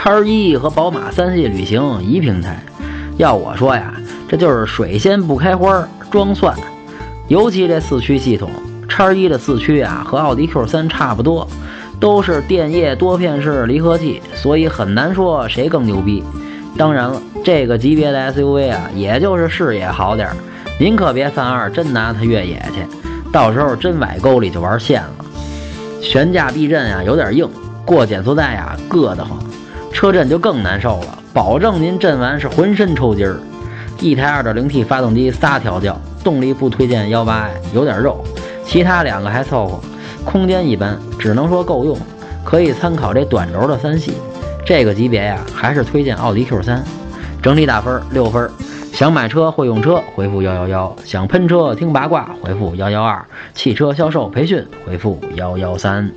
叉一和宝马三系旅行一平台。要我说呀，这就是水仙不开花装蒜。尤其这四驱系统，叉一的四驱啊和奥迪 Q 三差不多，都是电液多片式离合器，所以很难说谁更牛逼。当然了，这个级别的 SUV 啊，也就是视野好点儿，您可别犯二真拿它越野去，到时候真崴沟里就玩线了。悬架避震啊有点硬，过减速带呀硌得慌，车震就更难受了，保证您震完是浑身抽筋儿。一台 2.0T 发动机仨调教，动力不推荐 18i，有点肉，其他两个还凑合，空间一般，只能说够用，可以参考这短轴的三系。这个级别呀，还是推荐奥迪 Q3，整体打分六分。想买车会用车，回复幺幺幺；想喷车听八卦，回复幺幺二；汽车销售培训，回复幺幺三。